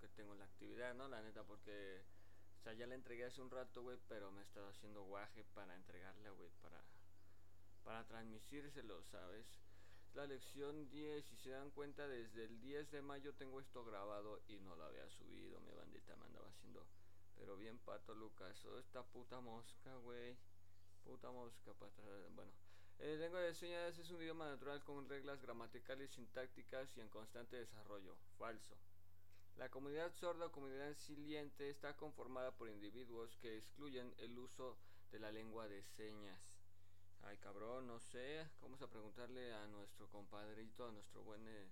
que tengo en la actividad, ¿no? La neta, porque, ya la entregué hace un rato, güey, pero me he estado haciendo guaje para entregarla, güey, para, para transmitírselo, ¿sabes? La lección 10, si se dan cuenta, desde el 10 de mayo tengo esto grabado y no lo había subido, mi bandita me andaba haciendo, pero bien pato Lucas, oh, esta puta mosca, güey, puta mosca, para bueno. El lengua de señas es un idioma natural con reglas gramaticales, sintácticas y en constante desarrollo. Falso. La comunidad sorda o comunidad siliente está conformada por individuos que excluyen el uso de la lengua de señas. Ay, cabrón, no sé. Vamos a preguntarle a nuestro compadrito, a nuestro buen, eh,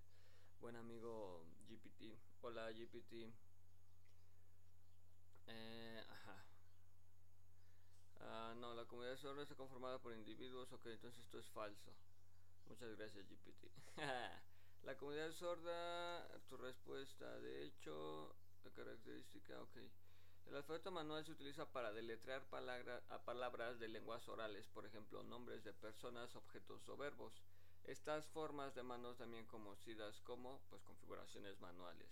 buen amigo GPT. Hola, GPT. Eh, ajá. Ah, no, la comunidad sorda está conformada por individuos. Ok, entonces esto es falso. Muchas gracias, GPT. comunidad sorda, tu respuesta. De hecho, la característica, ok. El alfabeto manual se utiliza para deletrear a palabras de lenguas orales, por ejemplo, nombres de personas, objetos o verbos. Estas formas de manos también conocidas como pues, configuraciones manuales.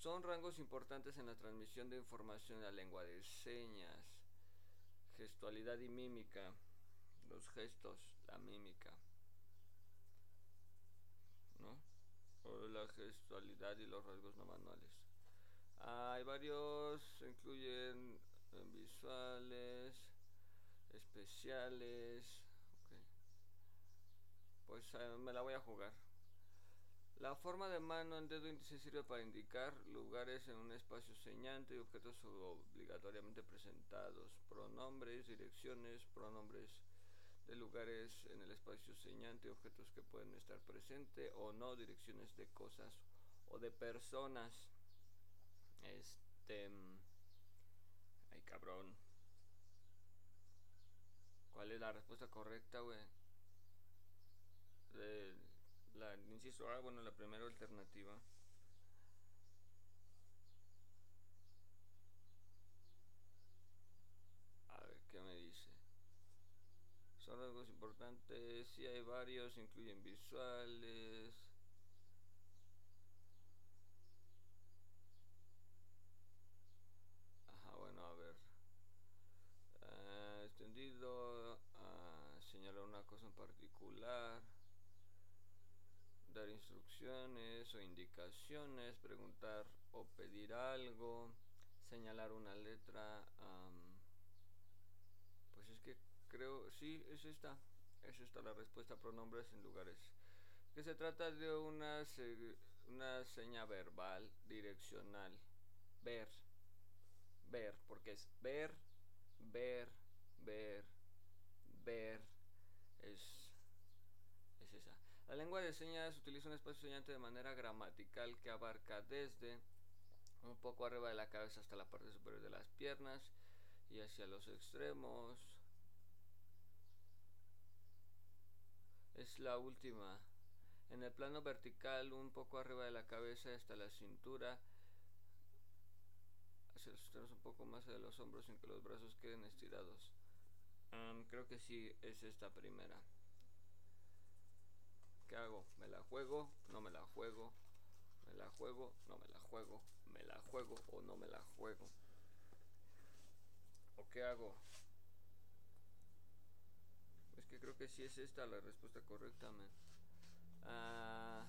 Son rangos importantes en la transmisión de información en la lengua de señas gestualidad y mímica, los gestos, la mímica, ¿no? La gestualidad y los rasgos no manuales. Hay varios, incluyen eh, visuales, especiales. Pues eh, me la voy a jugar. La forma de mano en dedo índice sirve para indicar lugares en un espacio señante y objetos obligatoriamente presentados, pronombres, direcciones, pronombres de lugares en el espacio señante, objetos que pueden estar presentes o no, direcciones de cosas o de personas. Este. Ay, cabrón. ¿Cuál es la respuesta correcta, güey? la inciso A, bueno, la primera alternativa. A ver qué me dice. Son rasgos si hay varios, incluyen visuales. Ajá, bueno, a ver. Ah, extendido, uh, señalar una cosa en particular dar instrucciones o indicaciones, preguntar o pedir algo, señalar una letra. pues es que creo, sí, es esta. Es esta la respuesta pronombres en lugares. Que se trata de una, una seña verbal direccional. Ver. Ver, porque es ver, ver, ver, ver. Es la lengua de señas utiliza un espacio señante de manera gramatical que abarca desde un poco arriba de la cabeza hasta la parte superior de las piernas y hacia los extremos. Es la última. En el plano vertical, un poco arriba de la cabeza hasta la cintura. Hacia los extremos un poco más de los hombros sin que los brazos queden estirados. creo que sí es esta primera. ¿Qué hago? ¿Me la juego? ¿No me la juego? ¿Me la juego? ¿No me la juego? ¿Me la juego o no me la juego? ¿O qué hago? Creo que sí es esta la respuesta correcta, man. Ah,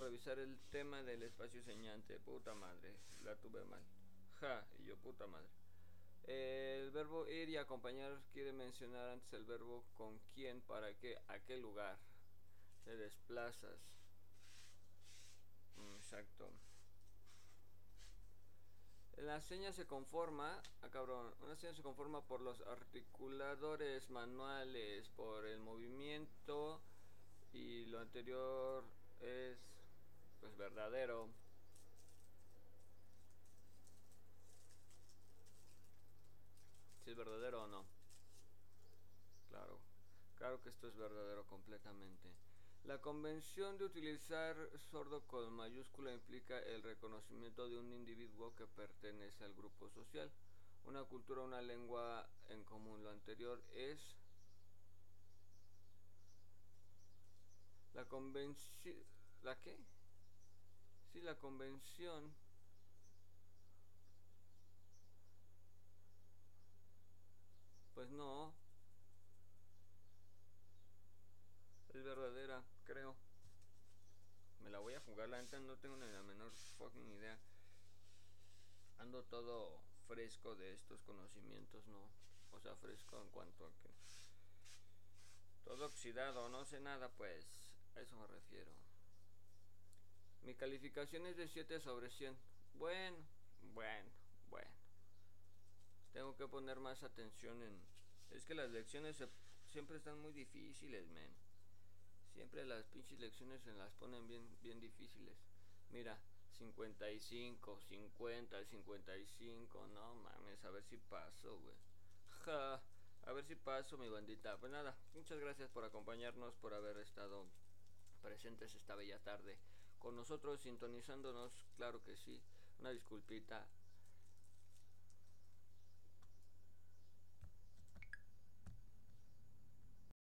revisar el tema del espacio señante. Puta madre, la tuve mal. Ja, y yo puta madre. El verbo ir y acompañar quiere mencionar antes el verbo con quién, para qué, a qué lugar te desplazas. La seña se conforma, ah cabrón, una seña se conforma por los articuladores manuales, por el movimiento y lo anterior es pues verdadero. es verdadero o no. Claro, claro que esto es verdadero completamente. La convención de utilizar sordo con mayúscula implica el reconocimiento de un individuo que pertenece al grupo social, una cultura, una lengua en común. Lo anterior es la convención... ¿La qué? Sí, la convención. Pues no. Es creo. Me la voy a jugar, la neta no tengo ni la menor fucking idea. Ando todo fresco de estos conocimientos, ¿no? O sea, fresco en cuanto a que... Todo oxidado, no sé nada, pues. A eso me refiero. Mi calificación es de 7 sobre 100. Bueno, bueno, bueno. Tengo que poner más atención en... Es que las lecciones siempre están muy difíciles, men. Siempre las pinches lecciones se las ponen bien, bien difíciles. Mira, 55, 50, 55. No mames, a ver si paso, güey. A ver si paso, mi bandita. Pues nada, muchas gracias por acompañarnos, por haber estado presentes esta bella tarde con nosotros, sintonizándonos, claro que sí. Una disculpita